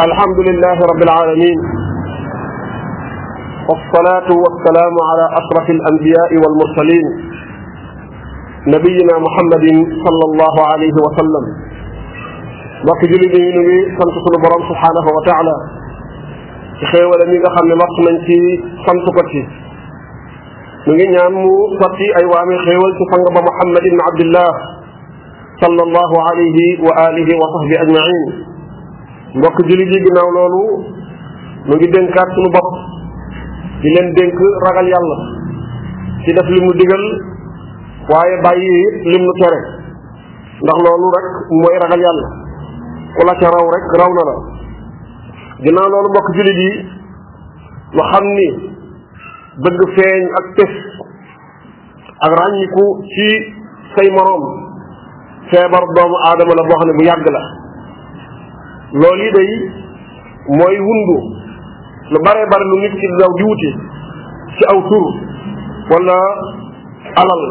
alhamdulilah rabbil alamin wasalaatu wasalaamu ala ashraf al anbiyaai wal mursalin nabiyina muhammadin sallallahu alayhi wa sallam mbokk jullit yi ñu ngi sant sunu borom subhaanahu wa taala ci xéewale mi nga xam ne mat nañ ci sant ko ci ñu ngi ñaan mu sotti ay waame xéewal ci sang ba muhammad ibn abdillah sallallahu alayhi wa alihi wa sahbi ajmain mbokk jullit yi ginnaaw loolu mu ngi dénkaat suñu bopp di leen dénk ragal yàlla ci def li mu digal waaye bàyyi it lim nu tere ndax loolu rek mooy ragal yàlla ku la ca raw rek raw na la ginnaaw loolu mbokk jullit yi lu xam ni bëgg feeñ ak tës ak ràññiku ci say moroom feebar doomu aadama la boo xam ne bu yàgg la loolu yi day mooy wundu lu bare bare lu nit ki daw di wuti ci aw tur wala alal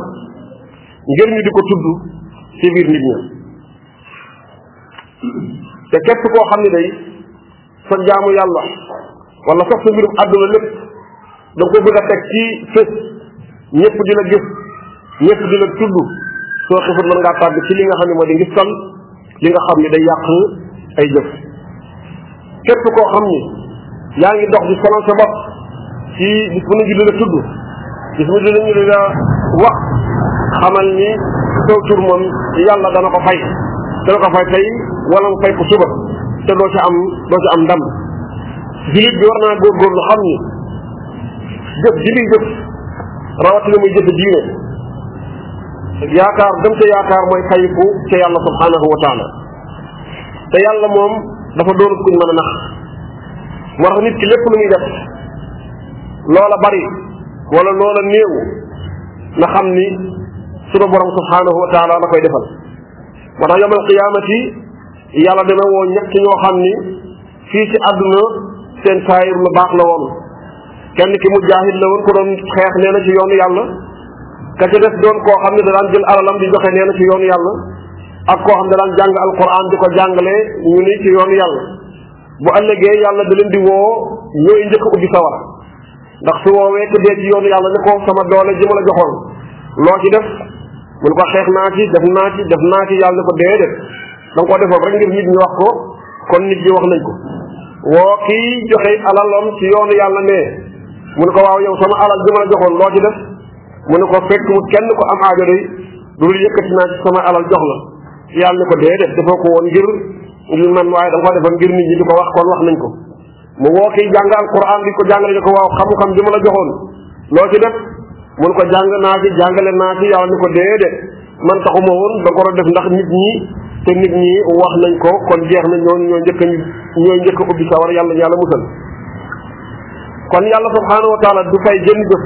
ngir ñu di ko tudd ci biir nit ña te képp koo xam ne day sa jaamu yàlla wala sax sa mbirum àdduna lépp da ko bëgg a teg ci fës ñëpp di la gis ñëpp di la tudd soo xifut mën ngaa tàbbi ci li nga xam ne moo di ngistal li nga xam ne day yàq ay jëf képp koo xam ni yaa ngi dox di sonal sa bopp ci bis bu ñu julli la tudd bis bu julli ñu la wax xamal ni saw tur moom yàlla dana ko fay dana ko fay tey wala mu fay ko suba te doo ci am doo ci am ndam jullit bi war naa góorgóorlu xam ni jëf ji muy jëf rawatina muy jëf diine yaakaar dem ca yaakaar mooy fayiku ca yàlla subhanahu wa taala te yàlla moom dafa doon kuñ mën a nax moo tax nit ki lépp lu muy def loola bari wala loola néew na xam ni sunu borom subhaanahu wa taala la koy defal moo tax yawmal qiyaamati yàlla dana woo ñett ñoo xam ni fii ci àdduna seen saayir lu baax la woon kenn ki mujaahid la woon ko doon xeex nee na ci yoonu yàlla ka ca des doon koo xam ne da daan jël alalam di joxe nee na ci yoonu yàlla ak koo xam ne da daan jàng alquran di ko jàngale ñu ni ci yoonu yàlla bu ëllëgee yàlla da leen di woo ñooy njëkk ubbi sawar ndax su woowee ku dee ci yoonu yàlla ne ko sama doole ji ma la joxoon loo ci def mu ne ko xeex naa ci def naa ci def naa ci yàlla ne ko dee def da nga ko defoon rek ngir nit ñi wax ko kon nit ñi wax nañ ko woo kii joxe alalam ci yoonu yàlla ne mu ne ko waaw yow sama alal ji ma la joxoon loo ci def mu ne ko fekk mu kenn ko am aajo day loolu yëkkati naa ci sama alal jox la yàlla ne ko dee def defoo ko woon ngir li man waaye da nga ko defoon ngir nit ñi di ko wax kon wax nañ ko mu woo kii jàng alquran di ko jàngale di ko waaw xam-xam bi ma la joxoon loo ci def mun ko jàng naa ci jàngale naa ci yàlla ni ko déedéet man taxuma woon da ko def ndax nit ñi te nit ñi wax nañ ko kon jeex na ñoo ñoo njëkk ñoo njëkk ubbi sawar yàlla yàlla musal kon yàlla subhanahu wa taala du fay jën jëf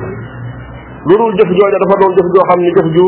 lu dul jëf jooja dafa doon jëf joo xam ni jëf ju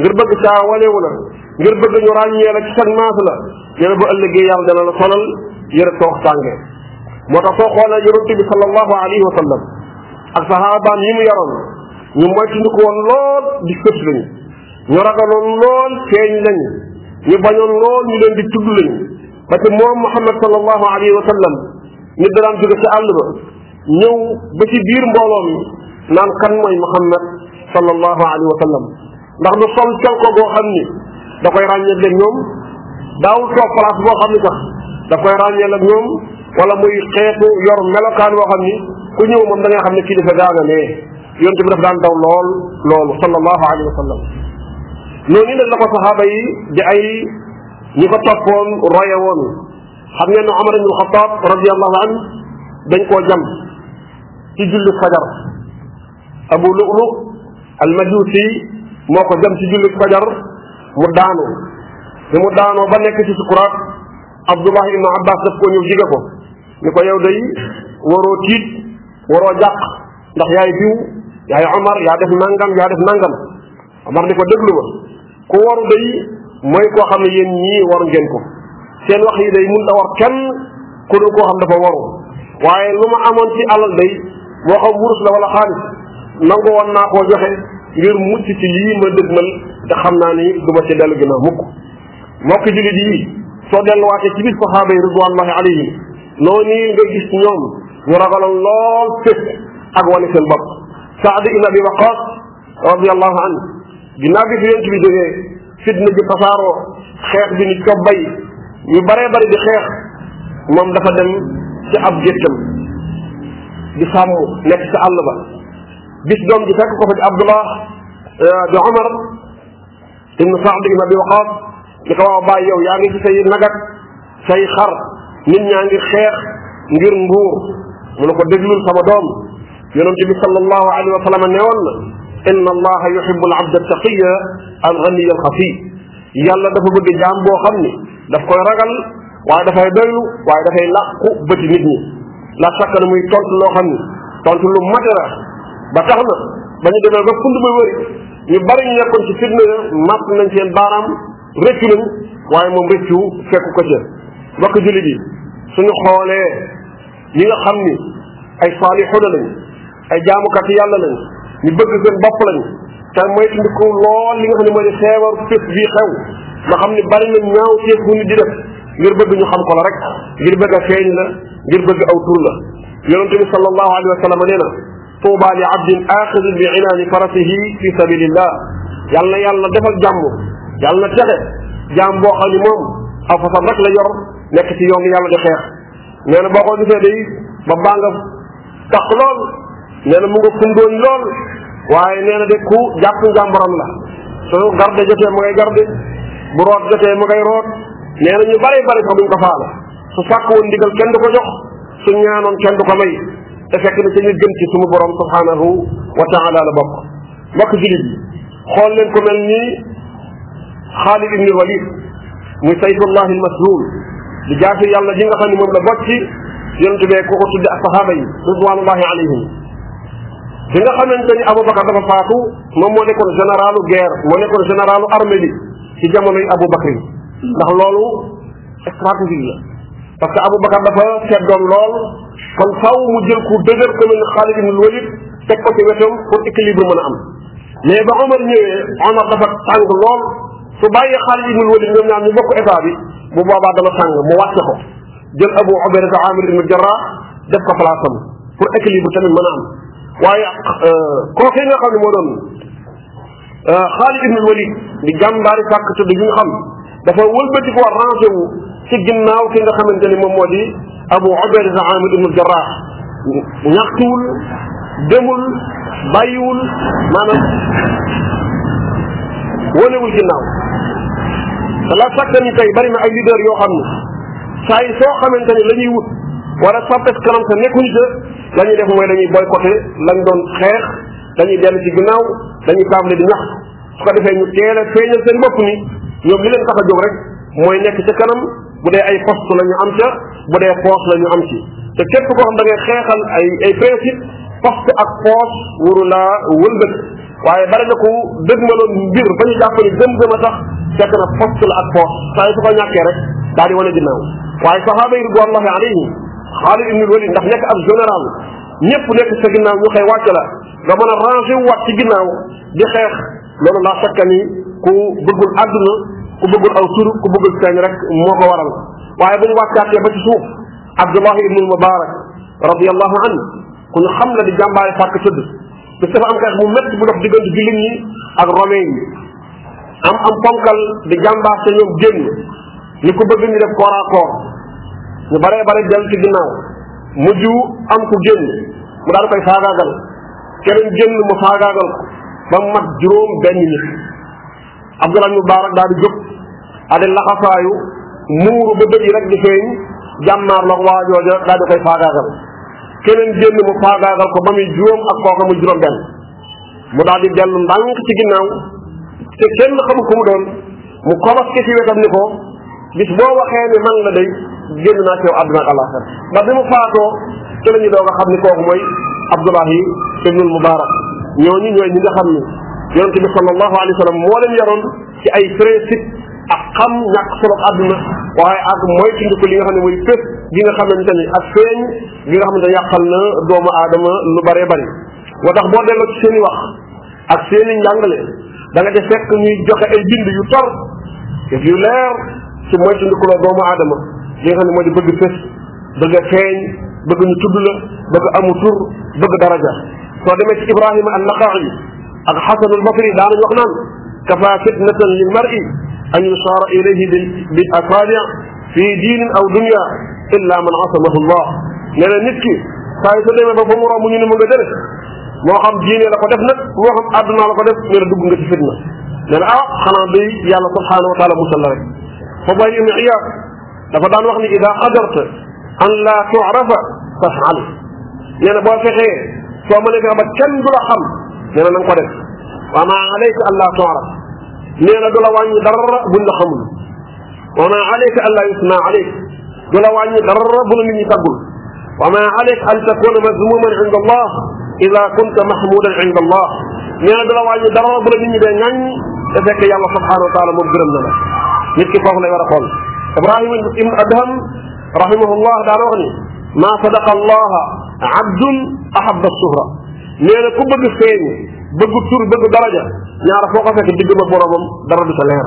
ngir bëgg saa wanewu la ngir bëgg ñu ràññee la ci sag maas la nee na ba ëllëgee yàlla dana la solal yëre toox tànge moo tax soo xoolee yonente bi sallallahu alayhi wa sallam ak saxaabaam yi mu yaroon ñu moytandiku woon lool di sët lañu ñu ragaloon lool feeñ lañu ñu bañoon lool ñu leen di tudd lañu ba ci moom Muhammad sallallahu alayhi wa sallam nit da daan jóge ci àll ba ñëw ba ci biir mbooloo mi naan kan mooy Muhammad sallallahu alayhi wa sallam ndax du sol col ko boo xam ni da koy ràññee leen ñoom daawul toog place boo xam ni sax da koy ràññee ak ñoom wala muy xeetu yor melokaan boo xam ni ku ñëw moom da nga xam ne kii dafa gaana ne yonent bi dafa daan daw lool loolu sallallahu alayhi wa sallam noonu nag la ko saxaaba yi di ay ñi ko toppoon roye woon xam ngeen ne Omar ibn Xataab radiyallahu anhu dañ koo jam ci julli fajar Abu Lu'lu al-Majusi moo ko jam ci julli fajar mu daanu bi mu daanoo ba nekk ci sukuraat Abdullah ibn Abbas daf ko ñëw jige ko ni ko yow day waroo tiit waroo jàq ndax yaay diw yaay Omar yaa def nangam yaa def nangam Omar ni ko déglu ma ku waru day mooy koo xam ne yéen ñii war ngeen ko seen wax yi day mun a war kenn ku dul koo xam dafa waru waaye lu ma amoon ci alal day moo xam wurus la wala xaalis nangu woon naa koo joxe ngir mucc ci lii ma dëgmal te xam naa ni du ma ci dellu ginnaaw mukk mbokk jullit yi soo delluwaatee ci biir saxaaba yi ridwanullahi alayhim noonu nga gis ñoom ñu ragaloon lool fépp ak wane seen bopp Saad ibn Abi Waqaas radiyallahu anhu ginnaaw bi fi yonent bi jógee fitna ji tasaaroo xeex bi ni ko bay ñu baree bari di xeex moom dafa dem ci ab géttam di sàmm nekk ci àll ba bis doom ji fekk ko fa di Abdullah euh, di Omar ibnu Saad ibn Abi Waqaas ni ko waaw bàyyi yow yaa ngi ci say nagat say xar nit ñaa ngi xeex ngir nguur mu ne ko déglul sama doom yonent bi sallallahu alayhi wa sallam nee woon na inna allaha yuhibbu al abda taqiya al ghaniya al xafi yàlla dafa bëgg jaam boo xam ni daf koy ragal waaye dafay doylu waaye dafay làqu bëti nit ñi la sakka na muy tontu loo xam ni tontu lu matera ba tax na ba ñu demee ba fund ba wëri ñu bari ñu nekkoon ci fitna ya màpp nañ seen baaraam rëccu nañ waaye moom rëccu fekk ko ca mbokk jullit yi suñu xoolee ñi nga xam ni ay saalixuuna lañ ay jaamukat yàlla lañ ñu bëgg seen bopp lañ te mooy tundiku lool li nga xam ne mooy feebar fés bii xew nga xam ne bari na ñaaw teef bu nit di def ngir bëgg ñu xam ko la rek ngir bëgg a feeñ la ngir bëgg aw tur la yonente bi sallallahu alayhi wa sallam nee na tuuba li abdin axidin bi inaani farasihi fi sabilillah yàlla na yàlla defal jàmm yàlla na texe jàmm boo xam ne moom aw fasam rek la yor nekk ci yoon yàlla di xeex nee na boo ko gisee day ba baa nga tax lool nee na mu nga fundooñ lool waaye nee na de ku jàpp njàmbaram la su garde jotee mu ngay garde bu root jotee mu ngay root nee na ñu bari bari sax duñ ko faale su sàkk woon ndigal kenn du ko jox su ñaanoon kenn du ko may te fekk na ca ñu gën ci suñu borom subhanahu wa taala la bokk mbokk julit yi xool leen ko mel ni xaalid ibni walid muy sayfullah al maslul di jaasi yàlla ji nga xam ne moom la bocc yonente bee ko ko tudde ak sahaaba yi ridwanullahi alayhim bi nga xamante ni aboubacar dafa faatu moom moo nekkoon généralu guerre moo nekkoon généralu armée bi ci jamonoy aboubacar yi ndax loolu stratégie la parce que aboubacar dafa seddoon lool kon faaw mu jël ku dëgër ko mel ne Xaalid ibn Walid teg ko ci wetam pour équilibre mën a am mais ba Omar ñëwee Omar dafa tàng lool su bàyyi Xaalid ibn Walid ñoom ñaar ñu bokk état bi bu boobaa dana tàng mu wàcce ko jël Abu Ubayda Amir ibn Jarrah def ko place am pour équilibre tamit mën a am waaye euh, kooku nga xam ne moo doon euh, Xaalid ibn Walid di jàmbaari sàkk tudd yi nga xam dafa wëlbati ko rangé wu ci ginnaaw ki nga xamante ni moom moo di Abu Ubayda Amir ibn Jarrah ñaxtuwul demul bàyyiwul maanaam wonewul ginnaaw te la fekk ni tey bari na ay leader yoo xam ne saa yi soo xamante ne la ñuy wut wala soppes kanam sa nekkuñu sa la ñuy def mooy dañuy boycotté lañ doon xeex dañuy dellu ci ginnaaw dañuy tàmbali di ñax su ko defee ñu teel a feeñal seen bopp ni ñoom li leen tax a jóg rek mooy nekk ca kanam bu dee ay poste la ñu am ca bu dee poos la ñu am ci te képp koo xam da ngay xeexal ay ay principe poste ak poos waru laa wëlbët waaye bari na ko dëgg ma loon mbir ba ñu jàpp ni gëm-gëm a tax fekk na poste la ak poos saa yi su ko ñàkkee rek daal di wane ginnaaw waaye saxaaba yi ridwanullahi alayhim Xaalid ibnul Walid ndax nekk ab général ñëpp nekk sa ginnaaw ñu xëy wàcc la nga mën a rangé wu wàcc ci ginnaaw di xeex loolu laa sakka ni ku bëggul àdduna ku bëggul aw tur ku bëggul feeñ rek moo ko waral waaye bu ñu wàccaatee ba ci suuf Abdullahi ibnul Mubarak radiyallahu anhu ku ñu xam la di jàmbaari fàkk tëdd parce que dafa am xeex bu métti bu dox diggante jullit ñi ak romain yi am am ponkal di jàmbaar te ñoom génn ñu ko bëgg ñu def corps à corps ñu baree bare dellu ci ginnaaw mujj am ku génn mu daal koy faagaagal keneen génn mu faagaagal ko ba mat juróom benn nit Abdullah ibn Mubarak daal di jóg ade laxasaayu muuru ba dëgg rek di feeñ jàmmaar la waa jooja daal di koy faagaagal keneen génn mu faagaagal ko ba muy juróom ak kooka mu juróom benn mu daal di dellu ndànk ci ginnaaw te kenn xamu ko mu doon mu kobas ke ci wetam ni ko bis boo waxee ne man la day génn naa ci yow àdduna ak àllaaxira ba bi mu faatoo ci la ñu doog a xam ni kooku mooy Abdullahi ibnul Mubarak ñooñu ñooy ñi nga xam ni yonente bi sallallahu alayhi wa sallam moo leen yaroon ci ay principe ak xam ñàkk solo àdduna waaye ak mooy ci ko li nga xam ne mooy fés gi nga xamante ni ak feeñ gi nga xamante ne yàqal na doomu aadama lu bëree bëri moo tax boo delloo ci seen i wax ak seeni njàngale da nga ca fekk ñuy joxe ay bind yu tor def yu leer ci moytandikuloo doomu aadama li nga xam ne moo di bëgg fës bëgg a feeñ bëgg ñu tudd la bëgg amu tur bëgg daraja soo demee ci ibrahima an naqaa'i ak xasan al basri daanañ wax naan kafa fitnatan lil mar'i an yusaara ilayhi bil asaabi fi diinin aw dunya illa man asamahu allah nee na nit ki saa yu sa demee ba fa mu romb ñu ne mu nga dëre moo xam diine la ko def nag moo xam àdduna la ko def nee na dugg nga ci fitna nee na ah xanaa day yàlla subhaanahu wa taala musal la rek fa bay ibn Iyaas dafa daan wax ni ida qadarta an la tu'rafa faf'al nee na boo fexee soo mënee fexe ba kenn du la xam nee na na nga ko def wa ma alayka an la tu'raf nee na du la wàññi dara buñ la xamul wa ma alayka an la yusna alayk du la wàññi dara bu la nit ñi tàggul wa ma alayka an takuna mazmuman inda allah ida kunta mahmudan inda allah nee na du la wàññi dara bu la nit ñi dee ñañ te fekk yàlla subhanahu wa taala moom gërëm na la nit ki foofu lay war a xool ibrahim ibn adham rahimahullah daana wax ni ma sadaqa allah abdun ahaba suhra nee na ku bëgg feeñ bëgg tur bëgg daraja ñaara foo ko fekk digg ma boromam dara du sa leer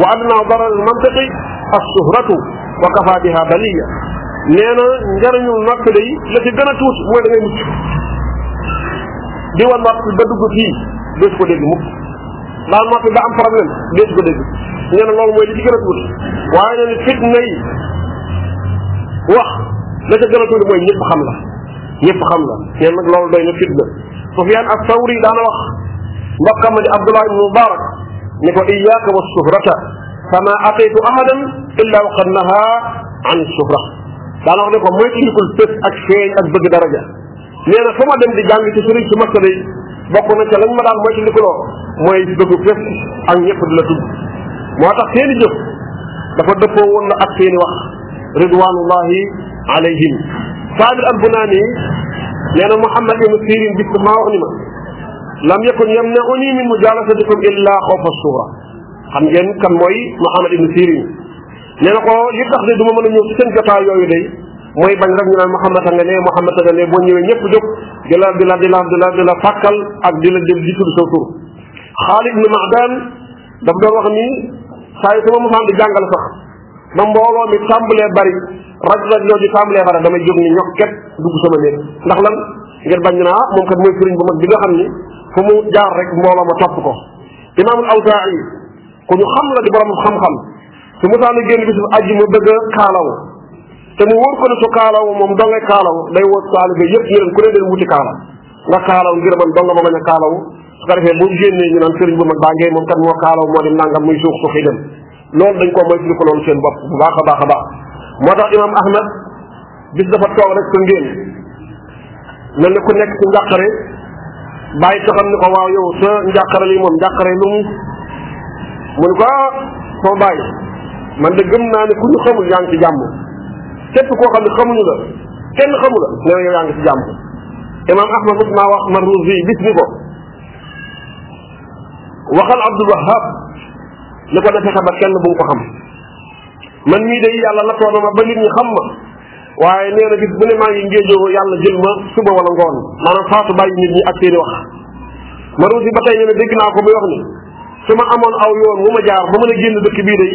wa adna darar al mantiqi as suhratu wa kafa biha baliya nee na njariñu noppi day la ci gën a tuuti mooy da ngay mucc di wa noppi ba dugg fii doo ci ko dégg mukk daal noppi ba am problème doo ci ko dégg nee na loolu mooy li ci gën a tuuti waaye nee na fitna yi wax la ca gën a tuuti mooy ñëpp xam la ñëpp xam la nee nag loolu doy na fitna Sufyaan as-Sawri daana wax mbokkam ma di Abdullah ibn Mubarak ni ko iyaaka wa suhrata fama ataytu ahadan illa wa qad naha an suhra daana wax ne ko mooy indikul fés ak feeñ ak bëgg daraja nee na fu ma dem di jàng ci sëriñ su makka day bokk na ca lañ ma daan mooy indikuloo mooy bëgg fés ak ñëpp di la tudd moo tax seeni jëf dafa dëppoo woon na ak seeni wax ridwanullahi alayhim saabir al bunaani nee na muhammad ibn sirin bis maa wax ni ma lam yakun yamnauni min mujalasatikum illa xawfa suura xam ngeen kan mooy Muhammad ibn Sirin nee na ko li tax de du ma mën a ñëw ci seen jotaay yooyu day mooy bañ rek ñu naan Muhammad a nga ne Muhammad a nga ne boo ñëwee ñëpp jóg di la di la di la di la di la fàkkal ak di la di di tudd sa tur Xaalid ibn Maadaan dafa doon wax ni saa yu sama mosaan di jàngal sax ba mbooloo mi tàmbalee bari raj raj loo ji tàmbalee bari damay jóg ni ñox ket dugg sama néeg ndax lan ngeen bañ naa ah, moom kat mooy sëriñ bu mag bi nga xam ni fu mu jaar rek mbooloo ma topp ko imaam al-Awzaa'i ku ñu xam la di borom xam-xam su musaana génn bisu ajji mu bëgg a kaalaw te mu wóor ko ne su kaalaw moom dongay kaalaw day woo taalibe yëpp ñu leen ku ne leen wuti kaala nga kaalaw ngir man donga ma bañ a kaalaw su ko defee bu génnee ñu naan sëriñ bu mag baa ngee moom kat moo kaalaw moo dem nangam muy suux suuxi dem loolu dañ ko moytu ko loolu seen bopp bu baax a baax a baax moo tax imam ahmad bis dafa toog rek sa ngéen mel ni ku nekk ci njàqare bàyyi taxam ni ko waaw yow sa njàqare lii moom njàqare lu mu mu ni ko ah sama bàyyi man de gëm naa ne ku ñu xamul yaa ngi ci jàmm képp koo xam ne xamuñu la kenn xamu la nee na yow yaa ngi ci jàmm imam ahmad mos naa wax marruzi bis ni ko waxal abdul wahab ni ko defee ba kenn bu ko xam man mii day yàlla la toona ma ba nit ñi xam ma waaye nee na bis bu ne maa ngi ngéejoo yàlla jël ma suba wala ngoon maanaam faatu bàyyi nit ñi ak seeni wax ma ruusi ba tey nee na dégg naa ko muy wax ni su ma amoon aw yoon wu ma jaar ba mën a génn dëkk bii day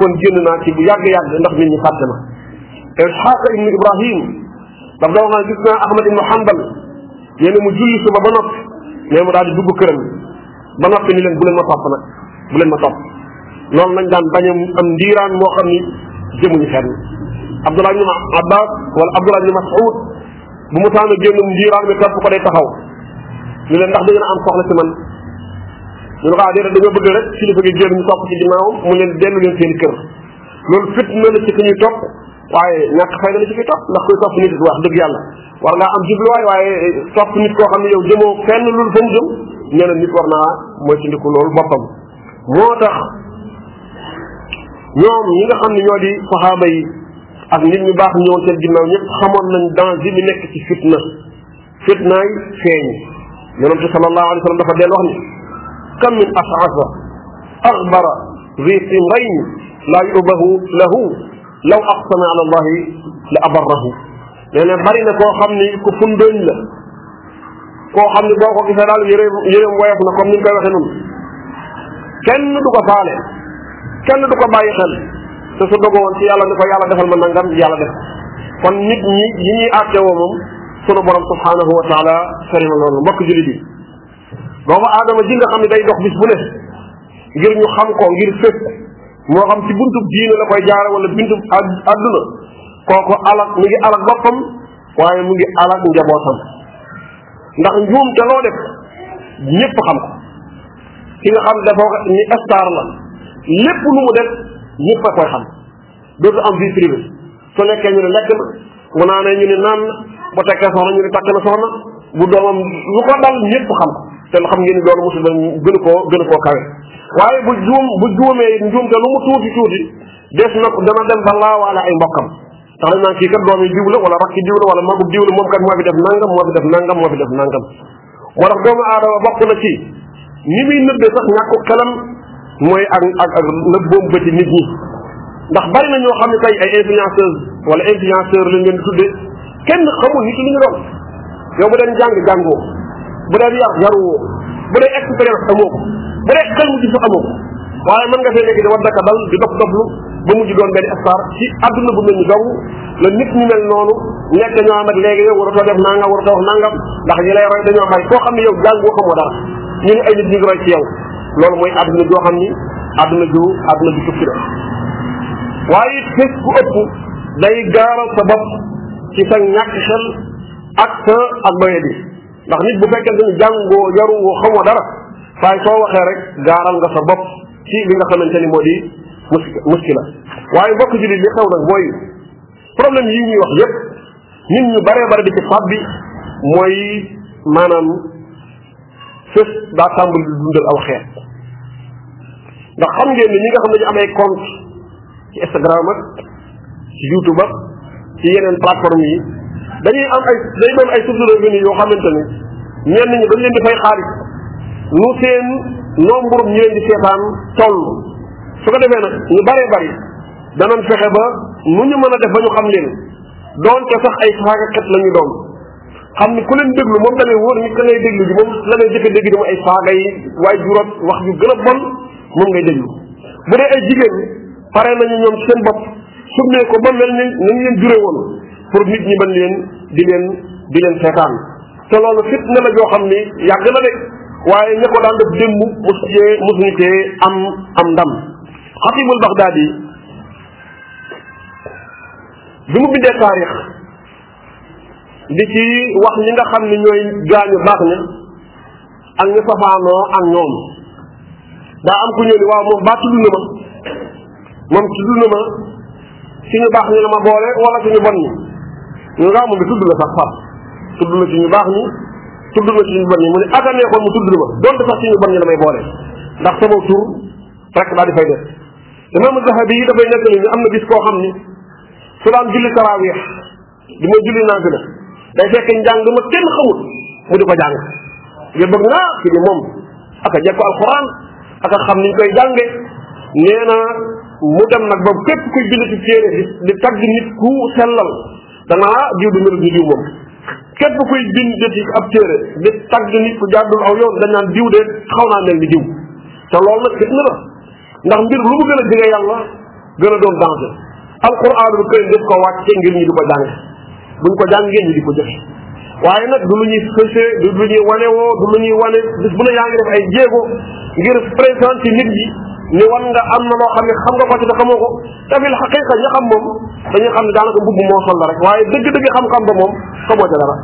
kon génn naa ci bu yàgg-yàgg ndax nit ñi fàtte ma Isxaaq ibnu Ibrahim daf da wax naa gis naa Ahmad ibnu Hanbal nee na mu julli suba ba noppi nee mu daal di dugg këram ba noppi ni leen bu leen ma topp nag bu leen ma topp loolu lañ daan bañ am ndiiraan moo xam ni jëmuñu fenn Abdullah ibn Abbas wala Abdullah ibn Mas'ud bu mu taana génn ndiiraan bi topp ko day taxaw ñu leen ndax da ngeen am soxla ci man ñu ne ko ah déedéet dañoo bëgg rek kilifa gi génn ñu topp ci ginnaawam mu leen dellu leen seen kër loolu fitna la ci ki ñuy topp waaye ñàkk fayda la ci fi topp ndax kuy topp nit wax dëgg yàlla war ngaa am jubluwaay waaye topp nit koo xam ne yow jëmoo fenn lu fa mu jëm nee na nit war naa mooy ci ndiku loolu boppam moo tax ñoom ñi nga xam ne ñoo di saxaaba yi ak nit ñu baax ñëwoon seen ginnaaw ñëpp xamoon nañ danger bi nekk ci fitna fitnaay feeñ yonente sallallahu alayhi wa sallam dafa deel wax ni kam min ashasa axbara zi simrayn la yubahu lahu law aqsama ala allahi la abarrahu nee na bari na koo xam ni ku fundooñ la koo xam ni boo ko gisee daal yëre yëreem woyof na comme ni ñu koy waxee noonu kenn du ko faale kenn du ko bàyyi xel te su dogoon ci yàlla ni ko yàlla defal ma nangam yàlla def kon nit ñi yi ñuy àttewoo moom sunu borom subhaanahu wa taala sori na loolu mbokk jullit yi doomu aadama ji nga xam ne day dox bis bu ne ngir ñu xam ko ngir fépp moo xam ci buntu diine la koy jaare wala buntu àdduna kooku alak mu ngi alak boppam waaye mu ngi alak njabootam ndax njuum te loo def ñépp xam ko ki nga xam dafa ni star la lépp lu mu def ñépp a koy xam dootu am vie privée su lekkee ñu ne lekk na mu naanee ñu ne naan na bu tekkee soxna ñu ne takk na soxna bu doomam lu ko dal ñëpp xam ko te xam ngeen ni loolu musiba gën koo gën koo kawe waaye bu juum bu juumee njuum te lu mu tuuti tuuti des na dana dem ba laawaale ay mbokkam tax dañ naan kii kat doomi diw la wala rakki diw la wala magu diw la moom kat moo fi def nangam moo fi def nangam moo fi def nangam moo tax doomu aadama bokk na ci ni muy nëbbe sax ñàkku xelam mooy ak ak ak nëbboom bëti nit ñi ndax bari na ñoo xam ne tey ay influenceuse wala influenceur lañ leen tudde kenn xamul nit ñi ñu doon yow bu deen jàng jàngoo bu deen yar yaruwoo bu dee expérience amoo ko bu dee xel mu ci fa amoo ko waaye mën nga fee nekk di waddaka dal di dof doflu ba mujj doon benn star ci àdduna bu mel ni dong la nit ñu mel noonu nekk ñoo am ak léegi yow waratoo def nangam waratoo wax nangam ndax ñi lay roy dañoo bari koo xam ne yow jàngoo xamoo dara ñu ne ay nit ñu ngi roy ci yow loolu mooy àdduna joo xam ni àdduna ju àdduna ju tukki la waaye it fés bu ëpp day gaaral sa bopp ci sa ñàkk xel ak sa ak doye bi ndax nit bu fekkente ni jàngoo yaruwoo xamoo dara waaye soo waxee rek gaaral nga sa bopp ci li nga xamante ni moo di muskila waaye bokk ji li xew nag mooy problème yi ñuy wax yépp nit ñu baree bare di ci fab bi mooy maanaam fës daa tàmbali dundal aw xeet ndax xam ngeen ni ñi nga xam ne ñu amee compte ci Instagram ak ci YouTube ak ci yeneen plateforme yi dañuy am ay day doon ay source de revenu yoo xamante ni ñenn ñi dañ leen di fay xaalis nu seen nombre ñu leen di seetaan toll su ko defee nag ñu bëree bëri danañ fexe ba nu ñu mën a def ba ñu xam leen doonte sax ay saagakat la ñu doon xam ni ku leen déglu moom da lay wóor ni ka ngay déglu ji moom la ngay jëkk a dégg di mu ay saaga yi waaye juróom wax ju gën a bon moom ngay déglu bu dee ay jigéen pare nañu ñoom seen bopp summee ko ba mel ni nañ leen jure woon pour nit ñi mën leen di leen di leen seetaan te loolu fitna la joo xam ni yàgg na de waaye ña ko daan def démb mosu cee mosuñu cee am am ndam xatibul Bagdaad yi bi mu bindee taarix di ci wax ñi nga xam ne ñooy gaañu baax na ak ñu safaanoo ak ñoom daa am ku ñëw ni waaw moom baa tudd na ma moom tudd na ma ci ñu baax ñu la ma boole wala ci ñu bon ñi ñu nga moom bi tudd la sax far tudd la ci ñu baax ñi tudd la ci ñu bon ñi mu ne ak a neexoon mu tudd la ma donte sax ci ñu bon ñi la may boole ndax sama tur rek daal di fay def imam Zahabi yi dafay nekk ni ñu am na bis koo xam ni su daan julli taraawix di ma julli naa fi la day fekk njàng ma kenn xamul mu di ko jàng nga bëgg naa ci ni moom aka jekko alquran aka xam niñ koy jànge nee na mu dem nag ba képp kuy bind ci téere di di tagg nit ku sellal danaa jiw du mel ni jiw moom képp kuy bind ci ab téere di tagg nit ku jàddul aw yoon dañ naan jiw de xaw naa mel ni jiw te loolu nag fitna la ndax mbir lu mu gën a jege yàlla gën a doon danger alquranul karim daf ko wàcce ngir ñi di ko jàng buñ ko jàngee ñi di ko jëfe waaye nag du lu ñuy fësee du lu ñuy wanewoo du lu ñuy wane bis bu ne yaa ngi def ay jéego ngir présenter nit ñi ni wan nga am na loo xam ne xam nga ko ci da xamoo ko te fil xaqiqa ña xam moom dañuy xam ne daanaka mbubb moo sol la rek waaye dëgg-dëgg xam-xam ba moom xamoo ca dara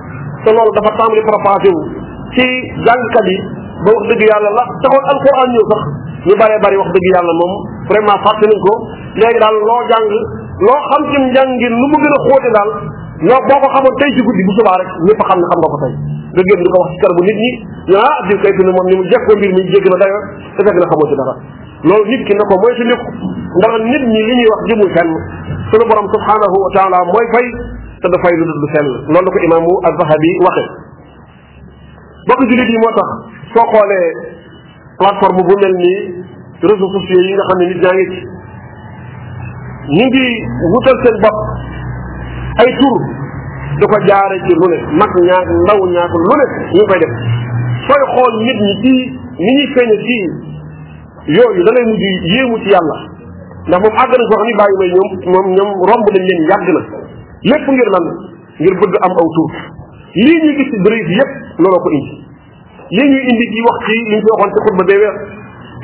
te loolu dafa tàmbali propagé wu ci jàngkat yi ba wax dëgg yàlla la taxoon alquran ñëw sax ñu bëree bëri wax dëgg yàlla moom vraiment fàtte nañ ko léegi daal loo jàng loo xam ci njàngin lu mu gën a xóote daal loo boo ko xamoon tey ci guddi bu subaa rek ñëpp xam ne xam nga ko tey nga génn di ko wax ci kër bu nit ñi ah diw kay fi ne moom ni mu jekkoo mbir mi jégg na dayo te fekk na xamoo ci dara loolu nit ki na ko mooy su nit ndax nit ñi li ñuy wax jëmul fenn sunu borom subhanahu wa taala mooy fay te du fay lu dul sell loolu ko imaamu az-Zahabi waxe bokk jullit yi moo tax soo xoolee plateforme bu mel nii réseaux sociaux yi nga xam ne nit ñaa ngi ci ñu ngi wutal seen bopp ay tur di ko jaare ci lu ne mag ñaak ndaw ñaak lu ne ñu ngi koy def sooy xool nit ñi ci ni ñuy feeñe ci yooyu da ngay mujj yéemu ci yàlla ndax moom àgg na soo ni bàyyi may ñoom moom ñoom romb nañ leen yàgg na lépp ngir lan ngir bëgg am aw tuur lii ñuy gis ci bëri yépp looloo ko indi lii ñuy indi ci wax ci li ñu waxoon ci xutba dee weer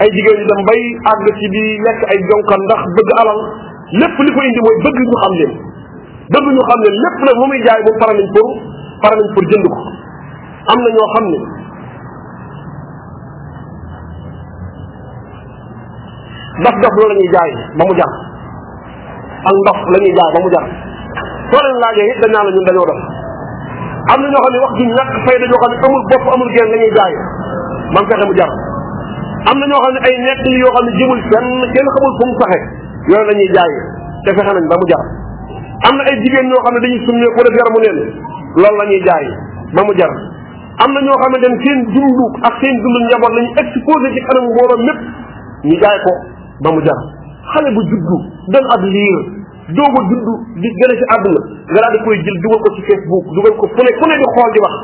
ay jigéen ñi dem bay àgg ci di lekk ay jonkan ndax bëgg alal lépp li ko indi mooy bëgg ñu xam leen bëgg ñu xam leen lépp nag mu muy jaay moom pare nañ pour pare nañ pour jënd ko am na ñoo xam ne dof dof loolu la ñuy jaay ba mu jar ak ndox la ñuy jaay ba mu jar soo leen laajee it dañ naa la ñun dañoo dof am na ñoo xam ne wax ju ñàkk fay dañoo xam ne amul bopp amul geen la ñuy jaay ba mu fexe mu jar am na ñoo xam ne ay nekk li yoo xam ne jëmul fenn kenn xamul fu mu saxe yooyu la ñuy jaay te fexe nañ ba mu jar am na ay jigéen ñoo xam ne dañuy summeeku wala yaramu neen loolu la ñuy jaay ba mu jar am na ñoo xamante ne seen dund ak seen dund njaboot lañu exposé ci kanam mbooloo mépp ñu jaay ko ba mu jar xale bu juddu doon ab liir doog a juddu di gën a ci àdduna nga daal di koy jël dugal ko ci Facebook dugal ko fu ne fu ne di xool di wax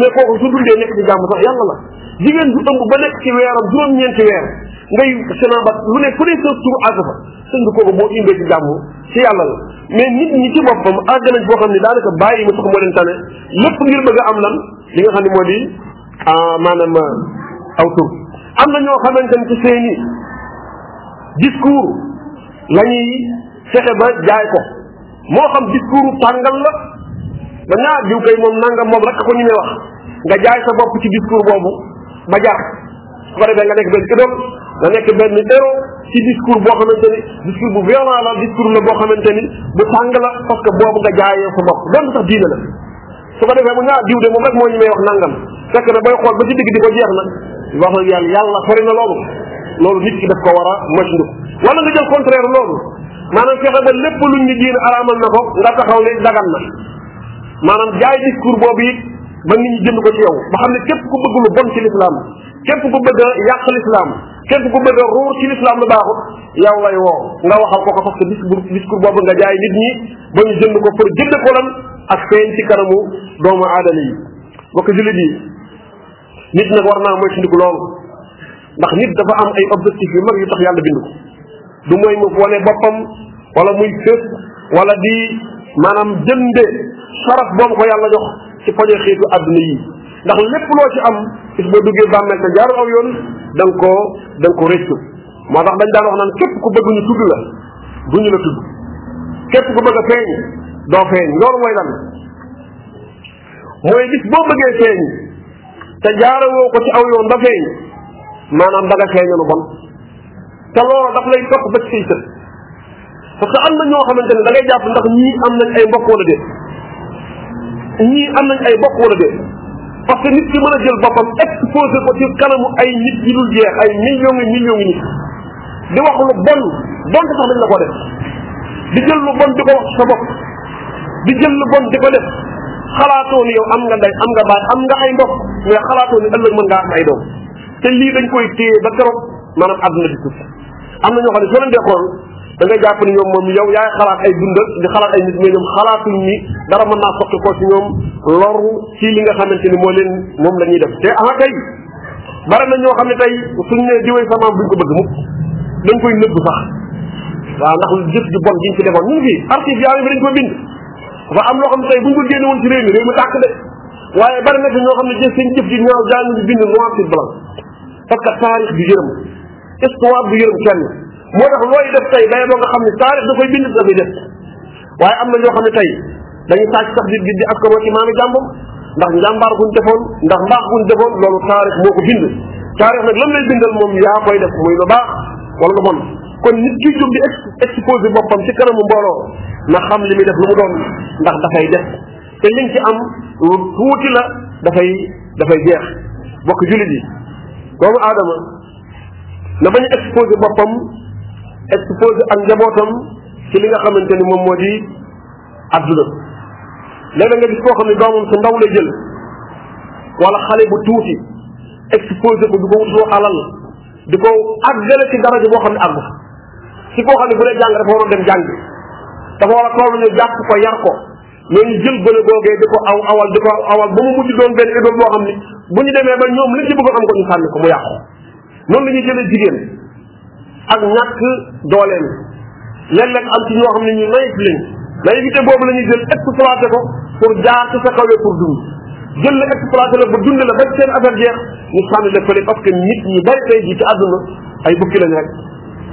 mais kooku su dundee nekk ci jàmm sax yàlla la jigéen bu ëmb ba nekk ci weeram juróom-ñeenti weer ngay sena ba lu ne fu ne sa tur àgg fa sëñ bi kooku boo indee ci jàmm ci yàlla la mais nit ñi ci boppam àgg nañ foo xam ne daanaka bàyyi ma sax moo leen tane lépp ngir bëgg a am lan li nga xam ne moo di ah, maanaam ah, aw tur am na ñoo xamante ne ci seeni discours la ñuy fexe ba jaay ko moo xam discours tàngal la ba ñaa diw kay moom nangam moom rek ko ñu ne wax nga jaay sa bopp ci discours boobu ba jar su ko defee nga nekk benn idole nga nekk benn héros ci discours boo xamante ni discours bu violent la discours la boo xamante ni bu tàng la parce que boobu nga jaayee sa bopp doon sax diine la su ko defee mu ñaa ah, diw de moom rek moo ñu may wax nangam fekk na booy xool ba ci digg di ko jeex na wax ak yàlla yàlla sori na loolu loolu nit ki daf ko war a moytandiku wala nga jël contraire loolu maanaam fexe ba lépp luñ ni diine araamal na ko nga taxaw ne dagan na maanaam jaay discours boobu it ba nit ñi jënd ko ci yow ba xam ne képp ku bëgg lu bon ci lislaam képp ku bëgg a yàq lislaam képp ku bëgg a ruur ci lislaam lu baaxut yow lay woo nga waxal ko ko parce que discours discours boobu nga jaay nit ñi ba ñu jënd ko pour jënd ko lan ak feeñ ci kanamu doomu aadama yi bokk jullit yi nit nag war naa moytandiku loolu ndax nit dafa am ay objectif yu mag yu tax yàlla bind ko du mooy mu wane boppam wala muy fés wala di maanaam jënde saraf boobu ko yàlla jox ci poñe xiitu àdduna yi ndax lépp loo ci am is boo duggee bàmmeel te jaaru aw yoon da nga koo da nga ko réccu moo tax dañ daan wax naan képp ku bëgg ñu tudd la bu ñu la tudd képp ku bëgg a feeñ doo feeñ loolu mooy lan mooy bis boo bëggee feeñ te jaarewoo ko ci aw yoon ba feeñ maanaam da nga feeñu lu bon te loolu daf lay topp ba ci sët parce que am na ñoo xamante ne da ngay jàpp ndax ñii am nañ ay mbokk wala déet ñii am nañ ay mbokk wala déet parce que nit ki mën a jël boppam exposé ko ci kanamu ay nit yi dul jeex ay millions yi millions yi nit di wax lu bon donte sax dañ la ko def di jël lu bon di ko wax sa bopp di jël lu bon di ko def xalaatoo ni yow am nga ndey am nga baat am nga ay mbokk mais xalaatoo ni ëllëg mën ngaa am ay doom te lii dañ koy téye ba keroog maanaam àdduna di tukki am na ñoo xam ne soo leen dee xool da ngay jàpp ni ñoom moom yow yaay xalaat ay dund di xalaat ay nit mais ñoom xalaatuñ ni dara mën naa sotti ko ci ñoom loru ci li nga xamante ni moo leen moom la ñuy def te ah kay bari na ñoo xam ne tey suñ ne diwee sa maam buñ ko bëgg mukk dañ koy nëbb sax waaw ndax jëf ju bon jiñ ci defoon ñu ngi fii archive yaa ngi fi dañ ko bind dafa am loo xam ne tey buñ ko génne woon ci réew mi réew mi tàkk de waaye bari na fi ñoo xam ne jëf seen jëf ji ñaaw daa ñu bind noir sur blanc parce que taarix du yërëm histoire du yërëm kenn moo tax looy def tey day boo nga xam ne taarix da koy bind da koy def waaye am na ñoo xam ne tey dañu sàcc sax di di askanoo ci maami jàmbam ndax njàmbaar guñ defoon ndax mbaax guñ defoon loolu taarix moo ko bind taarix nag lan lay bindal moom yaa koy def muy lu baax wala lu bon kon nit ki jóg di ex exposé boppam ci kanamu mbooloo na xam li muy def lu mu doon ndax dafay def te liñ ci am lu tuuti la dafay dafay jeex bokk jullit yi doomu aadama na bañ a exposé boppam exposé ak njabootam ci li nga xamante ni moom moo di adduna léeg nga gis koo xam ne doomam su ndaw lay jël wala xale bu tuuti exposé ko di ko wutloo alal di ko àggale ci daraja boo xam ne àggu ci koo xam ne bu dee jàng dafa war a dem jàng dafa war a toll ñu jàpp ko yar ko ñooñu jël gone googee di ko aw awal di ko awal ba mu mujj doon benn idole boo xam ni bu ñu demee ba ñoom li ci bëgg am ko ñu sànni ko mu yàqu noonu la ñuy jëlee jigéen ak ñàkk dooleem léeg-léeg am ci ñoo xam ne ñu naïf lañ naïvité boobu la ñuy jël exploité ko pour jaar ci sa kaw pour dund jël la exploité la ba dund la ba seen affaire jeex ñu sànni la fële parce que nit ñi bari tey jii ci àdduna ay bukki lañ rek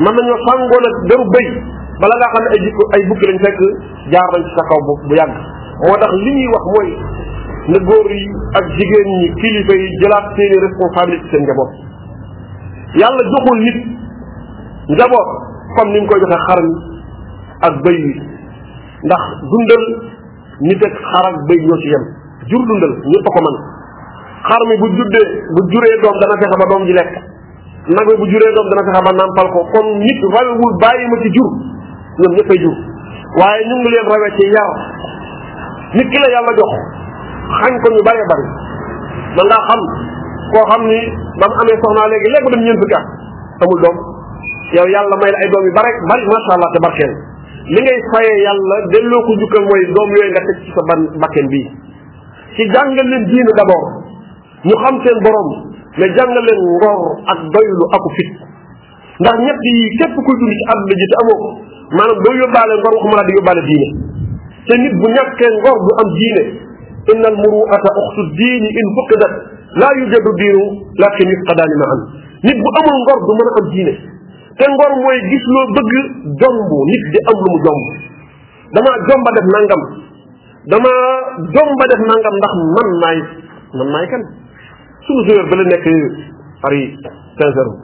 mën nañoo sàngoo nag deru bëy bala ngaa xam ne ay jikko ay bukki lañ fekk jaar nañ ci sa kaw bu bu yàgg moo tax li ñuy wax mooy na góor yi ak jigéen ñi kilifa yi jëlaat seeni responsabilité seen njaboot yàlla joxul nit njaboot comme ni mu koy joxe xar mi ak bëy yi ndax dundal nit ak xar ak bëy ñoo ci yem jur dundal ñëpp a ko mën xar mi bu juddee bu juree doom dana fexe ba doom ji lekk nag bu juree doom dana fexe ba nàmpal ko kon nit rawewul bàyyi ma ci jur ñoom ñëppay jur waaye ñu ngi leen rawee ci yar nit ki la yàlla jox xañ ko ñu bëree bëri man ngaa xam koo xam ni ba mu amee soxnaa léegi léegi dem ñeent fukki at amul doom yow yàlla may la ay doom yu bare bari macha allah te barkeel li ngay fayee yàlla delloo ko njukkal mooy doom yooyu nga teg ci sa ban bakken bii ci jàngal leen diine d'abord ñu xam seen borom ne jàngal leen ngor ak doylu aku fit ndax ñett yi képp kuy dund ci àdduna ji te amoo ko maanaam doo yóbbaale ngor waxuma laa di yóbbaale diine te nit bu ñàkkee ngor du am diine inna al muruata uxtu diini in fuqidat laa yujadu diinu lakin yufqadaani ma an nit bu amul ngor du mën a am diine te ngor mooy gis loo bëgg jomb nit di am lu mu jomb damaa jomba def nangam dama jom ba def nangam ndax man maay man maay kan suñu joueur ba la nekk Paris Saint-Germain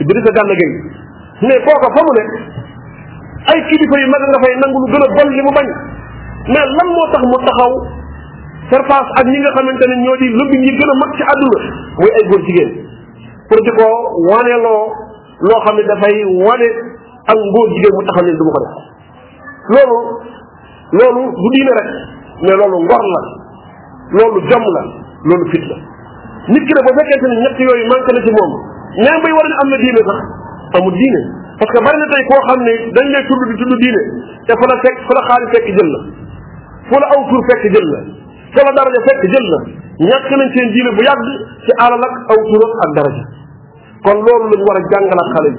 Idrissa Gana Gueye mais kooka fa mu ne ay kilifa yu mag nga fay nangu lu gën a bon li mu bañ mais lan moo tax mu taxaw faire face ak ñi nga xamante ne ñoo di lobby ñi gën a mag ci àdduna muy ay góor jigéen pour di ko waneeloo loo xam ne dafay wane ak ngóor jigéen mu taxaw ne du ma ko def loolu loolu du diine rek mais loolu ngor la loolu jom la loolu fit la nit ki nag ba fekkente ni ñett yooyu manqué na ci moom ñaar bay war a am na diine sax amul diine parce que bari na tey koo xam ne dañ lay tudd di tudd diine te fa la fekk fa la xaalis fekk jël la fa la aw tur fekk jël la fa la daraja fekk jël la ñàkk nañ seen diine bu yàgg ci alal ak aw tur ak daraja kon loolu lañ war a jàngal ak xale yi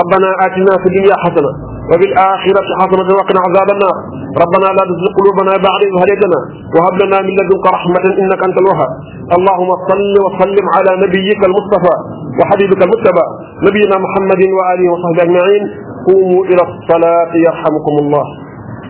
ربنا آتنا في الدنيا حسنة وبالآخرة حسنة وقنا عذاب النار ربنا لا تزغ قلوبنا بعد إذ هديتنا وهب لنا من لدنك رحمة إنك أنت الوهاب اللهم صل وسلم على نبيك المصطفى وحبيبك المتبع نبينا محمد وآله وصحبه أجمعين قوموا إلى الصلاة يرحمكم الله